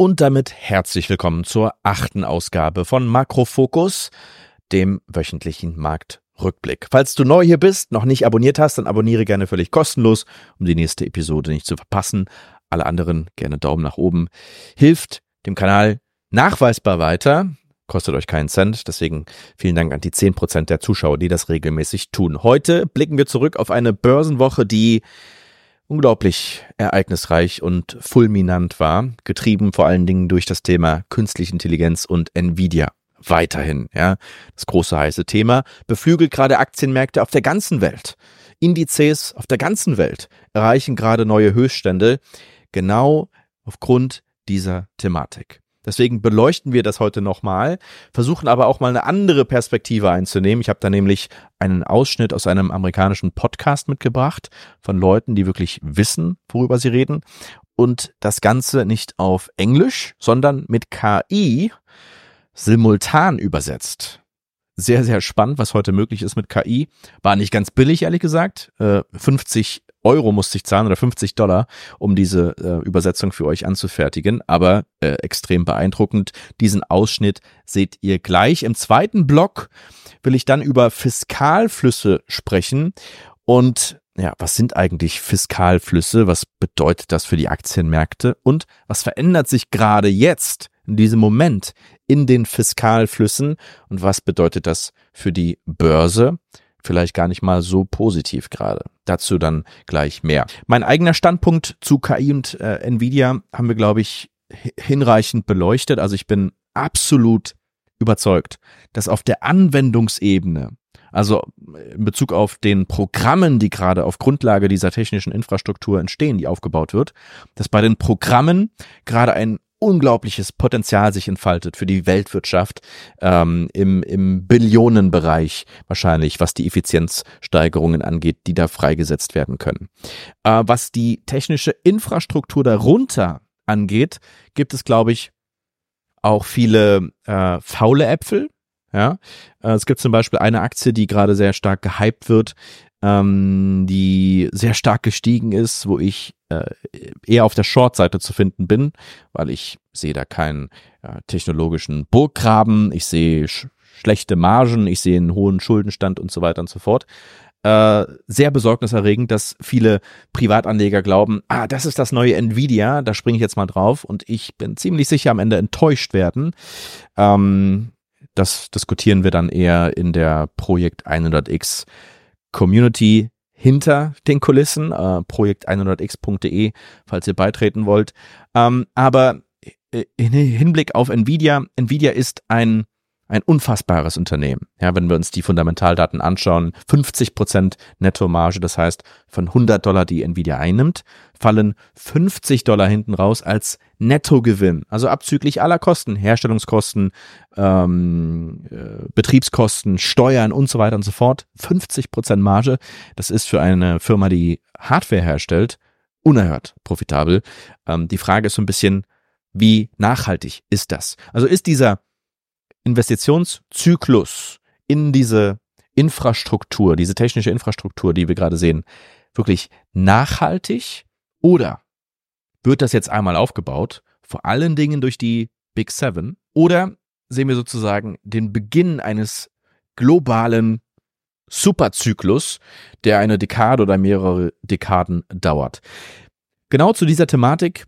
Und damit herzlich willkommen zur achten Ausgabe von Makrofokus, dem wöchentlichen Marktrückblick. Falls du neu hier bist, noch nicht abonniert hast, dann abonniere gerne völlig kostenlos, um die nächste Episode nicht zu verpassen. Alle anderen gerne Daumen nach oben. Hilft dem Kanal nachweisbar weiter kostet euch keinen Cent. Deswegen vielen Dank an die 10% der Zuschauer, die das regelmäßig tun. Heute blicken wir zurück auf eine Börsenwoche, die unglaublich ereignisreich und fulminant war, getrieben vor allen Dingen durch das Thema künstliche Intelligenz und Nvidia. Weiterhin, ja, das große heiße Thema beflügelt gerade Aktienmärkte auf der ganzen Welt. Indizes auf der ganzen Welt erreichen gerade neue Höchststände, genau aufgrund dieser Thematik. Deswegen beleuchten wir das heute nochmal, versuchen aber auch mal eine andere Perspektive einzunehmen. Ich habe da nämlich einen Ausschnitt aus einem amerikanischen Podcast mitgebracht von Leuten, die wirklich wissen, worüber sie reden. Und das Ganze nicht auf Englisch, sondern mit KI simultan übersetzt. Sehr, sehr spannend, was heute möglich ist mit KI. War nicht ganz billig, ehrlich gesagt. 50 äh, Euro musste ich zahlen oder 50 Dollar, um diese äh, Übersetzung für euch anzufertigen. Aber äh, extrem beeindruckend. Diesen Ausschnitt seht ihr gleich. Im zweiten Block will ich dann über Fiskalflüsse sprechen. Und ja, was sind eigentlich Fiskalflüsse? Was bedeutet das für die Aktienmärkte? Und was verändert sich gerade jetzt, in diesem Moment, in den Fiskalflüssen? Und was bedeutet das für die Börse? Vielleicht gar nicht mal so positiv gerade. Dazu dann gleich mehr. Mein eigener Standpunkt zu KI und äh, Nvidia haben wir, glaube ich, hinreichend beleuchtet. Also ich bin absolut überzeugt, dass auf der Anwendungsebene, also in Bezug auf den Programmen, die gerade auf Grundlage dieser technischen Infrastruktur entstehen, die aufgebaut wird, dass bei den Programmen gerade ein unglaubliches Potenzial sich entfaltet für die Weltwirtschaft ähm, im, im Billionenbereich wahrscheinlich, was die Effizienzsteigerungen angeht, die da freigesetzt werden können. Äh, was die technische Infrastruktur darunter angeht, gibt es, glaube ich, auch viele äh, faule Äpfel. Ja, äh, es gibt zum Beispiel eine Aktie, die gerade sehr stark gehypt wird, ähm, die sehr stark gestiegen ist, wo ich äh, eher auf der Short-Seite zu finden bin, weil ich sehe da keinen äh, technologischen Burggraben, ich sehe sch schlechte Margen, ich sehe einen hohen Schuldenstand und so weiter und so fort. Äh, sehr besorgniserregend, dass viele Privatanleger glauben, ah, das ist das neue Nvidia, da springe ich jetzt mal drauf und ich bin ziemlich sicher am Ende enttäuscht werden. Ähm, das diskutieren wir dann eher in der Projekt 100x Community hinter den Kulissen, äh, projekt100x.de, falls ihr beitreten wollt. Ähm, aber in Hinblick auf Nvidia, Nvidia ist ein ein unfassbares Unternehmen. Ja, wenn wir uns die Fundamentaldaten anschauen, 50 Prozent Nettomarge, das heißt von 100 Dollar, die Nvidia einnimmt, fallen 50 Dollar hinten raus als Nettogewinn, also abzüglich aller Kosten, Herstellungskosten, ähm, äh, Betriebskosten, Steuern und so weiter und so fort. 50 Prozent Marge, das ist für eine Firma, die Hardware herstellt, unerhört profitabel. Ähm, die Frage ist so ein bisschen, wie nachhaltig ist das? Also ist dieser Investitionszyklus in diese Infrastruktur, diese technische Infrastruktur, die wir gerade sehen, wirklich nachhaltig oder wird das jetzt einmal aufgebaut, vor allen Dingen durch die Big Seven, oder sehen wir sozusagen den Beginn eines globalen Superzyklus, der eine Dekade oder mehrere Dekaden dauert. Genau zu dieser Thematik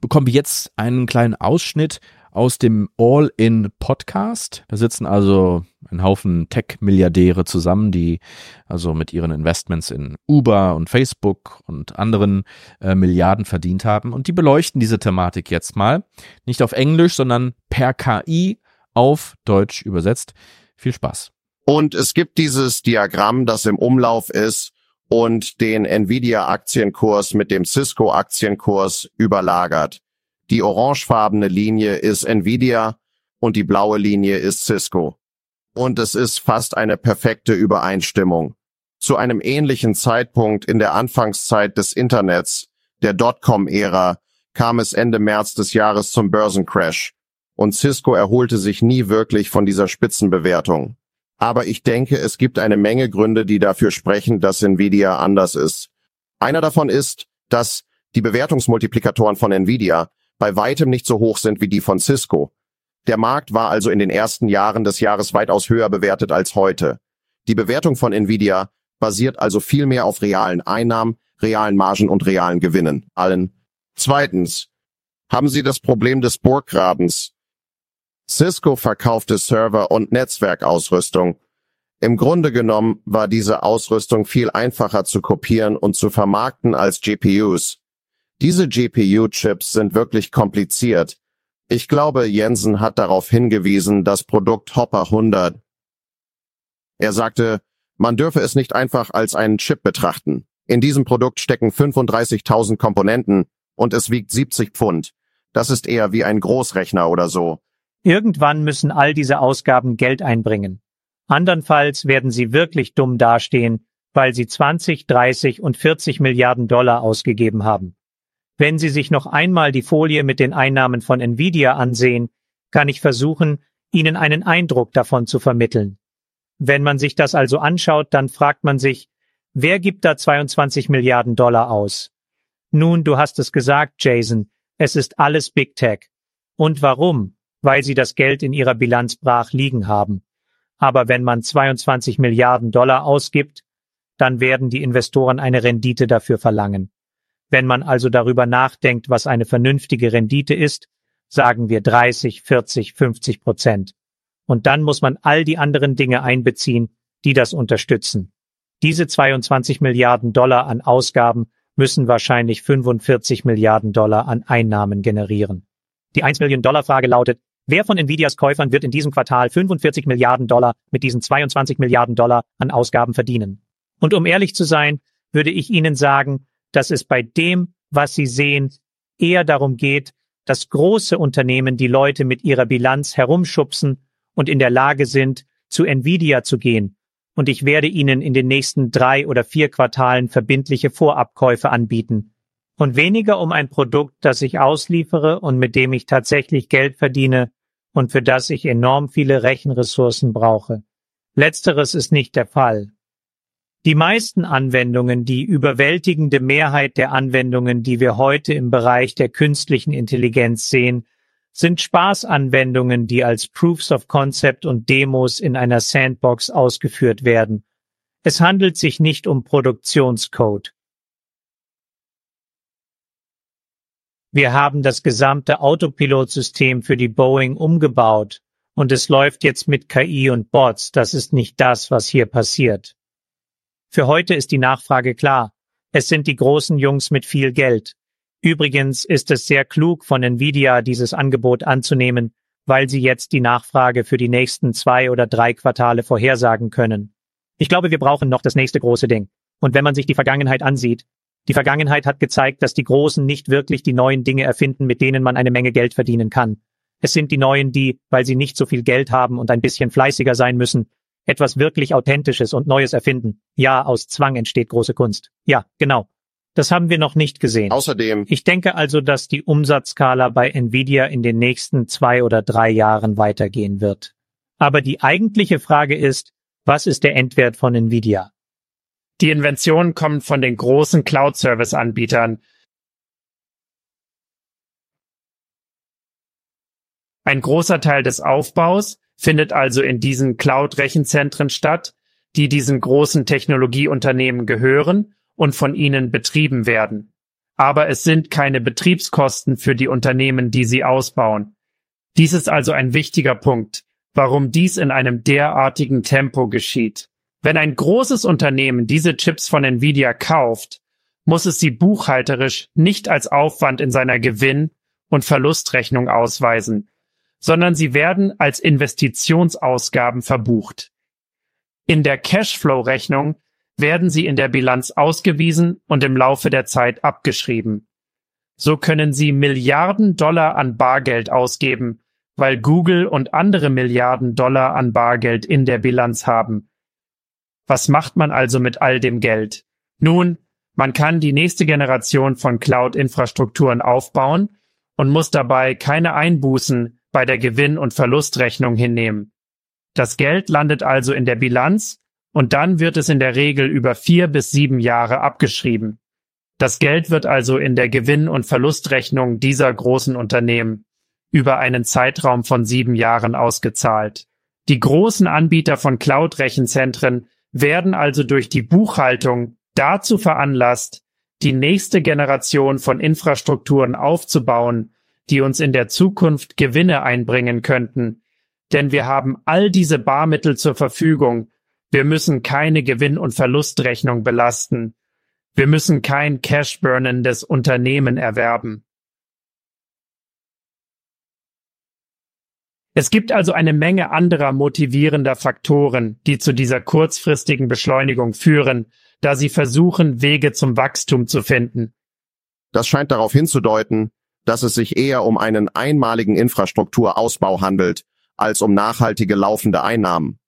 bekommen wir jetzt einen kleinen Ausschnitt aus dem All-in-Podcast. Da sitzen also ein Haufen Tech-Milliardäre zusammen, die also mit ihren Investments in Uber und Facebook und anderen äh, Milliarden verdient haben. Und die beleuchten diese Thematik jetzt mal. Nicht auf Englisch, sondern per KI auf Deutsch übersetzt. Viel Spaß. Und es gibt dieses Diagramm, das im Umlauf ist und den Nvidia-Aktienkurs mit dem Cisco-Aktienkurs überlagert. Die orangefarbene Linie ist Nvidia und die blaue Linie ist Cisco. Und es ist fast eine perfekte Übereinstimmung. Zu einem ähnlichen Zeitpunkt in der Anfangszeit des Internets, der Dotcom-Ära, kam es Ende März des Jahres zum Börsencrash und Cisco erholte sich nie wirklich von dieser Spitzenbewertung. Aber ich denke, es gibt eine Menge Gründe, die dafür sprechen, dass Nvidia anders ist. Einer davon ist, dass die Bewertungsmultiplikatoren von Nvidia bei weitem nicht so hoch sind wie die von Cisco. Der Markt war also in den ersten Jahren des Jahres weitaus höher bewertet als heute. Die Bewertung von Nvidia basiert also viel mehr auf realen Einnahmen, realen Margen und realen Gewinnen. Allen. Zweitens. Haben Sie das Problem des Burggrabens? Cisco verkaufte Server- und Netzwerkausrüstung. Im Grunde genommen war diese Ausrüstung viel einfacher zu kopieren und zu vermarkten als GPUs. Diese GPU-Chips sind wirklich kompliziert. Ich glaube, Jensen hat darauf hingewiesen, das Produkt Hopper 100. Er sagte, man dürfe es nicht einfach als einen Chip betrachten. In diesem Produkt stecken 35.000 Komponenten und es wiegt 70 Pfund. Das ist eher wie ein Großrechner oder so. Irgendwann müssen all diese Ausgaben Geld einbringen. Andernfalls werden sie wirklich dumm dastehen, weil sie 20, 30 und 40 Milliarden Dollar ausgegeben haben. Wenn Sie sich noch einmal die Folie mit den Einnahmen von Nvidia ansehen, kann ich versuchen, Ihnen einen Eindruck davon zu vermitteln. Wenn man sich das also anschaut, dann fragt man sich, wer gibt da 22 Milliarden Dollar aus? Nun, du hast es gesagt, Jason, es ist alles Big Tech. Und warum? Weil sie das Geld in ihrer Bilanz brach liegen haben. Aber wenn man 22 Milliarden Dollar ausgibt, dann werden die Investoren eine Rendite dafür verlangen. Wenn man also darüber nachdenkt, was eine vernünftige Rendite ist, sagen wir 30, 40, 50 Prozent. Und dann muss man all die anderen Dinge einbeziehen, die das unterstützen. Diese 22 Milliarden Dollar an Ausgaben müssen wahrscheinlich 45 Milliarden Dollar an Einnahmen generieren. Die 1 Million Dollar Frage lautet, wer von Nvidias Käufern wird in diesem Quartal 45 Milliarden Dollar mit diesen 22 Milliarden Dollar an Ausgaben verdienen? Und um ehrlich zu sein, würde ich Ihnen sagen, dass es bei dem, was Sie sehen, eher darum geht, dass große Unternehmen die Leute mit ihrer Bilanz herumschubsen und in der Lage sind, zu Nvidia zu gehen. Und ich werde Ihnen in den nächsten drei oder vier Quartalen verbindliche Vorabkäufe anbieten. Und weniger um ein Produkt, das ich ausliefere und mit dem ich tatsächlich Geld verdiene und für das ich enorm viele Rechenressourcen brauche. Letzteres ist nicht der Fall. Die meisten Anwendungen, die überwältigende Mehrheit der Anwendungen, die wir heute im Bereich der künstlichen Intelligenz sehen, sind Spaßanwendungen, die als Proofs of Concept und Demos in einer Sandbox ausgeführt werden. Es handelt sich nicht um Produktionscode. Wir haben das gesamte Autopilotsystem für die Boeing umgebaut und es läuft jetzt mit KI und Bots. Das ist nicht das, was hier passiert. Für heute ist die Nachfrage klar. Es sind die großen Jungs mit viel Geld. Übrigens ist es sehr klug von Nvidia, dieses Angebot anzunehmen, weil sie jetzt die Nachfrage für die nächsten zwei oder drei Quartale vorhersagen können. Ich glaube, wir brauchen noch das nächste große Ding. Und wenn man sich die Vergangenheit ansieht, die Vergangenheit hat gezeigt, dass die Großen nicht wirklich die neuen Dinge erfinden, mit denen man eine Menge Geld verdienen kann. Es sind die Neuen, die, weil sie nicht so viel Geld haben und ein bisschen fleißiger sein müssen, etwas wirklich Authentisches und Neues erfinden. Ja, aus Zwang entsteht große Kunst. Ja, genau. Das haben wir noch nicht gesehen. Außerdem. Ich denke also, dass die Umsatzskala bei Nvidia in den nächsten zwei oder drei Jahren weitergehen wird. Aber die eigentliche Frage ist, was ist der Endwert von Nvidia? Die Inventionen kommen von den großen Cloud-Service-Anbietern. Ein großer Teil des Aufbaus findet also in diesen Cloud-Rechenzentren statt, die diesen großen Technologieunternehmen gehören und von ihnen betrieben werden. Aber es sind keine Betriebskosten für die Unternehmen, die sie ausbauen. Dies ist also ein wichtiger Punkt, warum dies in einem derartigen Tempo geschieht. Wenn ein großes Unternehmen diese Chips von Nvidia kauft, muss es sie buchhalterisch nicht als Aufwand in seiner Gewinn- und Verlustrechnung ausweisen, sondern sie werden als Investitionsausgaben verbucht. In der Cashflow-Rechnung werden sie in der Bilanz ausgewiesen und im Laufe der Zeit abgeschrieben. So können sie Milliarden Dollar an Bargeld ausgeben, weil Google und andere Milliarden Dollar an Bargeld in der Bilanz haben. Was macht man also mit all dem Geld? Nun, man kann die nächste Generation von Cloud-Infrastrukturen aufbauen und muss dabei keine Einbußen bei der Gewinn- und Verlustrechnung hinnehmen. Das Geld landet also in der Bilanz und dann wird es in der Regel über vier bis sieben Jahre abgeschrieben. Das Geld wird also in der Gewinn- und Verlustrechnung dieser großen Unternehmen über einen Zeitraum von sieben Jahren ausgezahlt. Die großen Anbieter von Cloud-Rechenzentren werden also durch die Buchhaltung dazu veranlasst, die nächste Generation von Infrastrukturen aufzubauen, die uns in der Zukunft Gewinne einbringen könnten. Denn wir haben all diese Barmittel zur Verfügung. Wir müssen keine Gewinn- und Verlustrechnung belasten. Wir müssen kein Cash-burnendes Unternehmen erwerben. Es gibt also eine Menge anderer motivierender Faktoren, die zu dieser kurzfristigen Beschleunigung führen, da sie versuchen, Wege zum Wachstum zu finden. Das scheint darauf hinzudeuten, dass es sich eher um einen einmaligen Infrastrukturausbau handelt, als um nachhaltige laufende Einnahmen.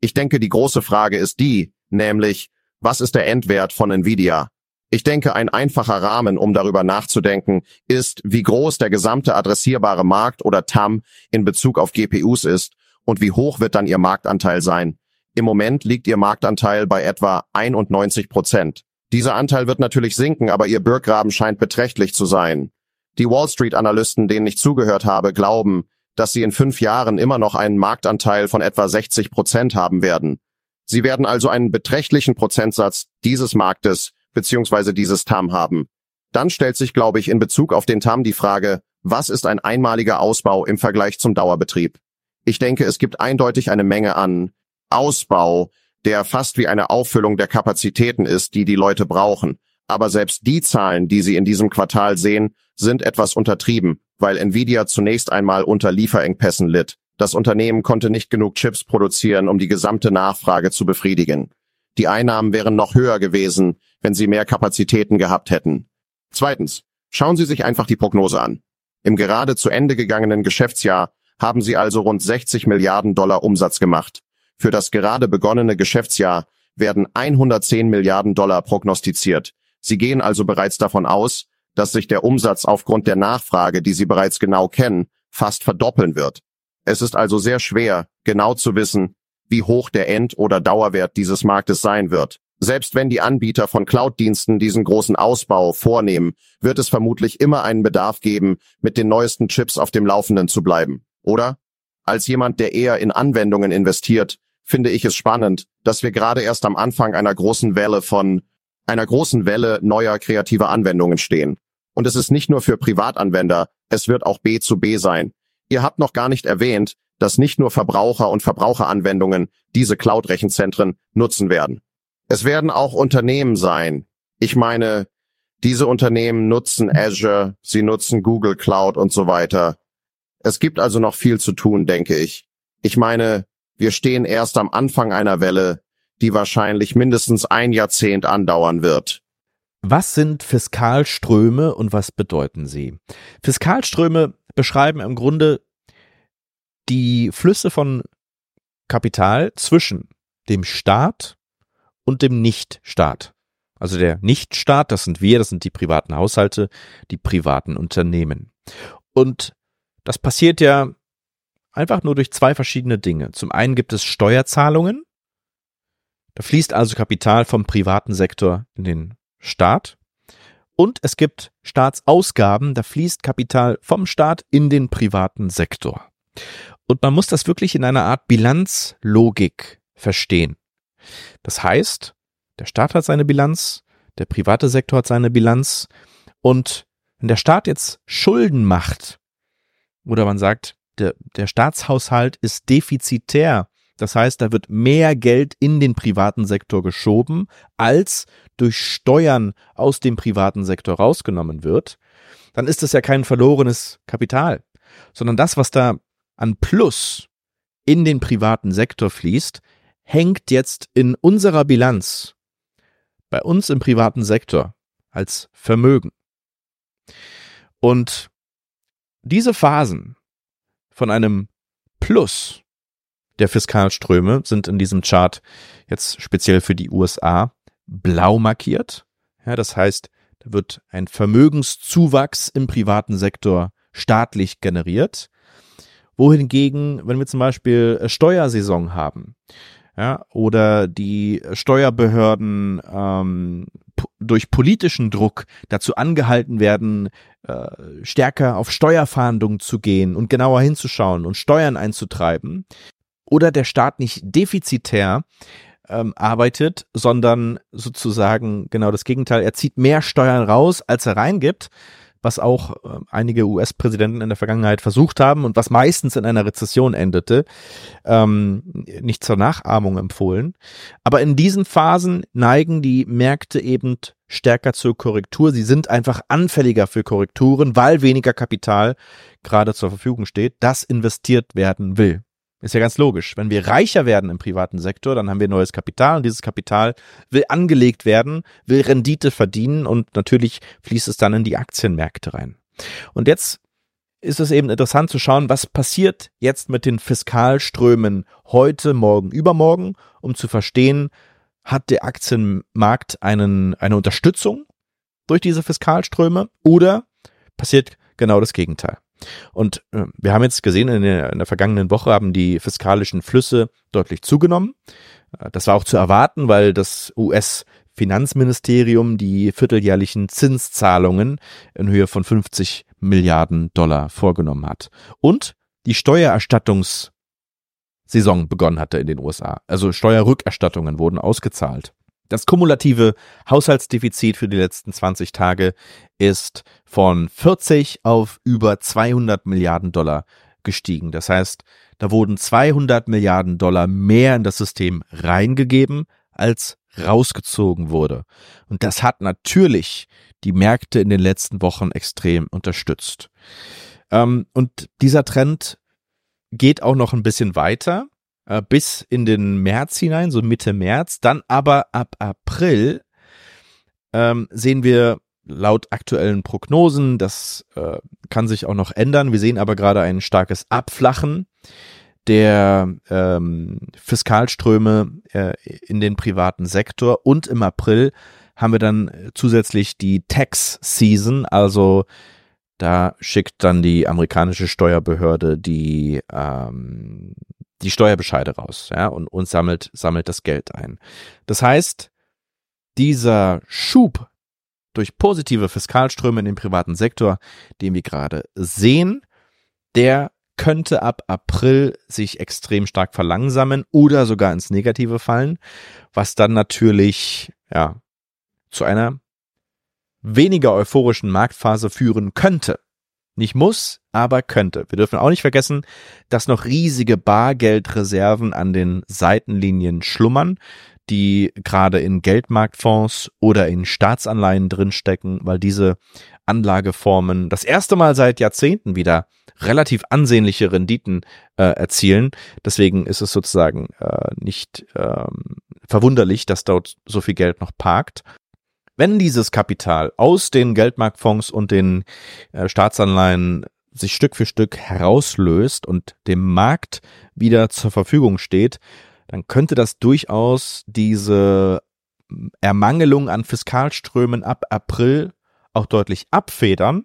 Ich denke, die große Frage ist die, nämlich, was ist der Endwert von Nvidia? Ich denke, ein einfacher Rahmen, um darüber nachzudenken, ist, wie groß der gesamte adressierbare Markt oder TAM in Bezug auf GPUs ist und wie hoch wird dann ihr Marktanteil sein. Im Moment liegt ihr Marktanteil bei etwa 91 Prozent. Dieser Anteil wird natürlich sinken, aber ihr Burggraben scheint beträchtlich zu sein. Die Wall Street-Analysten, denen ich zugehört habe, glauben, dass sie in fünf Jahren immer noch einen Marktanteil von etwa 60 Prozent haben werden. Sie werden also einen beträchtlichen Prozentsatz dieses Marktes beziehungsweise dieses TAM haben. Dann stellt sich, glaube ich, in Bezug auf den TAM die Frage, was ist ein einmaliger Ausbau im Vergleich zum Dauerbetrieb? Ich denke, es gibt eindeutig eine Menge an Ausbau, der fast wie eine Auffüllung der Kapazitäten ist, die die Leute brauchen. Aber selbst die Zahlen, die Sie in diesem Quartal sehen, sind etwas untertrieben, weil Nvidia zunächst einmal unter Lieferengpässen litt. Das Unternehmen konnte nicht genug Chips produzieren, um die gesamte Nachfrage zu befriedigen. Die Einnahmen wären noch höher gewesen, wenn sie mehr Kapazitäten gehabt hätten. Zweitens, schauen Sie sich einfach die Prognose an. Im gerade zu Ende gegangenen Geschäftsjahr haben sie also rund 60 Milliarden Dollar Umsatz gemacht. Für das gerade begonnene Geschäftsjahr werden 110 Milliarden Dollar prognostiziert. Sie gehen also bereits davon aus, dass sich der Umsatz aufgrund der Nachfrage, die Sie bereits genau kennen, fast verdoppeln wird. Es ist also sehr schwer, genau zu wissen, wie hoch der End- oder Dauerwert dieses Marktes sein wird. Selbst wenn die Anbieter von Cloud-Diensten diesen großen Ausbau vornehmen, wird es vermutlich immer einen Bedarf geben, mit den neuesten Chips auf dem Laufenden zu bleiben, oder? Als jemand, der eher in Anwendungen investiert, finde ich es spannend, dass wir gerade erst am Anfang einer großen Welle von einer großen Welle neuer kreativer Anwendungen stehen. Und es ist nicht nur für Privatanwender, es wird auch B zu B sein. Ihr habt noch gar nicht erwähnt, dass nicht nur Verbraucher und Verbraucheranwendungen diese Cloud-Rechenzentren nutzen werden. Es werden auch Unternehmen sein. Ich meine, diese Unternehmen nutzen Azure, sie nutzen Google Cloud und so weiter. Es gibt also noch viel zu tun, denke ich. Ich meine, wir stehen erst am Anfang einer Welle, die wahrscheinlich mindestens ein Jahrzehnt andauern wird. Was sind Fiskalströme und was bedeuten sie? Fiskalströme beschreiben im Grunde die Flüsse von Kapital zwischen dem Staat und dem Nichtstaat. Also der Nichtstaat, das sind wir, das sind die privaten Haushalte, die privaten Unternehmen. Und das passiert ja einfach nur durch zwei verschiedene Dinge. Zum einen gibt es Steuerzahlungen. Da fließt also Kapital vom privaten Sektor in den Staat. Und es gibt Staatsausgaben, da fließt Kapital vom Staat in den privaten Sektor. Und man muss das wirklich in einer Art Bilanzlogik verstehen. Das heißt, der Staat hat seine Bilanz, der private Sektor hat seine Bilanz und wenn der Staat jetzt Schulden macht oder man sagt, der, der Staatshaushalt ist defizitär, das heißt, da wird mehr Geld in den privaten Sektor geschoben, als durch Steuern aus dem privaten Sektor rausgenommen wird, dann ist das ja kein verlorenes Kapital, sondern das, was da an Plus in den privaten Sektor fließt, hängt jetzt in unserer Bilanz bei uns im privaten Sektor als Vermögen. Und diese Phasen von einem Plus der Fiskalströme sind in diesem Chart jetzt speziell für die USA blau markiert. Ja, das heißt, da wird ein Vermögenszuwachs im privaten Sektor staatlich generiert wohingegen, wenn wir zum Beispiel Steuersaison haben, ja, oder die Steuerbehörden ähm, durch politischen Druck dazu angehalten werden, äh, stärker auf Steuerfahndungen zu gehen und genauer hinzuschauen und Steuern einzutreiben, oder der Staat nicht defizitär ähm, arbeitet, sondern sozusagen genau das Gegenteil. Er zieht mehr Steuern raus, als er reingibt, was auch äh, einige US-Präsidenten in der Vergangenheit versucht haben und was meistens in einer Rezession endete, ähm, nicht zur Nachahmung empfohlen. Aber in diesen Phasen neigen die Märkte eben stärker zur Korrektur. Sie sind einfach anfälliger für Korrekturen, weil weniger Kapital gerade zur Verfügung steht, das investiert werden will. Ist ja ganz logisch. Wenn wir reicher werden im privaten Sektor, dann haben wir neues Kapital und dieses Kapital will angelegt werden, will Rendite verdienen und natürlich fließt es dann in die Aktienmärkte rein. Und jetzt ist es eben interessant zu schauen, was passiert jetzt mit den Fiskalströmen heute, morgen, übermorgen, um zu verstehen, hat der Aktienmarkt einen, eine Unterstützung durch diese Fiskalströme oder passiert genau das Gegenteil. Und äh, wir haben jetzt gesehen, in der, in der vergangenen Woche haben die fiskalischen Flüsse deutlich zugenommen. Äh, das war auch zu erwarten, weil das US Finanzministerium die vierteljährlichen Zinszahlungen in Höhe von 50 Milliarden Dollar vorgenommen hat. Und die Steuererstattungssaison begonnen hatte in den USA. Also Steuerrückerstattungen wurden ausgezahlt. Das kumulative Haushaltsdefizit für die letzten 20 Tage ist von 40 auf über 200 Milliarden Dollar gestiegen. Das heißt, da wurden 200 Milliarden Dollar mehr in das System reingegeben, als rausgezogen wurde. Und das hat natürlich die Märkte in den letzten Wochen extrem unterstützt. Ähm, und dieser Trend geht auch noch ein bisschen weiter äh, bis in den März hinein, so Mitte März. Dann aber ab April ähm, sehen wir laut aktuellen Prognosen, das äh, kann sich auch noch ändern. Wir sehen aber gerade ein starkes Abflachen der ähm, Fiskalströme äh, in den privaten Sektor und im April haben wir dann zusätzlich die Tax Season, also da schickt dann die amerikanische Steuerbehörde die ähm, die Steuerbescheide raus, ja, und, und sammelt, sammelt das Geld ein. Das heißt, dieser Schub durch positive Fiskalströme in den privaten Sektor, den wir gerade sehen, der könnte ab April sich extrem stark verlangsamen oder sogar ins Negative fallen, was dann natürlich, ja, zu einer weniger euphorischen Marktphase führen könnte. Nicht muss, aber könnte. Wir dürfen auch nicht vergessen, dass noch riesige Bargeldreserven an den Seitenlinien schlummern, die gerade in Geldmarktfonds oder in Staatsanleihen drinstecken, weil diese Anlageformen das erste Mal seit Jahrzehnten wieder relativ ansehnliche Renditen äh, erzielen. Deswegen ist es sozusagen äh, nicht ähm, verwunderlich, dass dort so viel Geld noch parkt. Wenn dieses Kapital aus den Geldmarktfonds und den äh, Staatsanleihen sich Stück für Stück herauslöst und dem Markt wieder zur Verfügung steht, dann könnte das durchaus diese Ermangelung an Fiskalströmen ab April auch deutlich abfedern.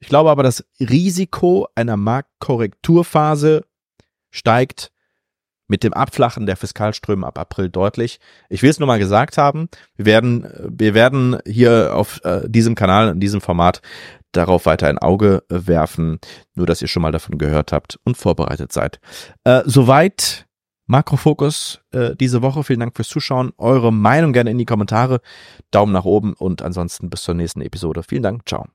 Ich glaube aber, das Risiko einer Marktkorrekturphase steigt mit dem Abflachen der Fiskalströme ab April deutlich. Ich will es nur mal gesagt haben. Wir werden, wir werden hier auf äh, diesem Kanal, in diesem Format darauf weiter ein Auge werfen. Nur, dass ihr schon mal davon gehört habt und vorbereitet seid. Äh, soweit Makrofokus äh, diese Woche. Vielen Dank fürs Zuschauen. Eure Meinung gerne in die Kommentare. Daumen nach oben und ansonsten bis zur nächsten Episode. Vielen Dank. Ciao.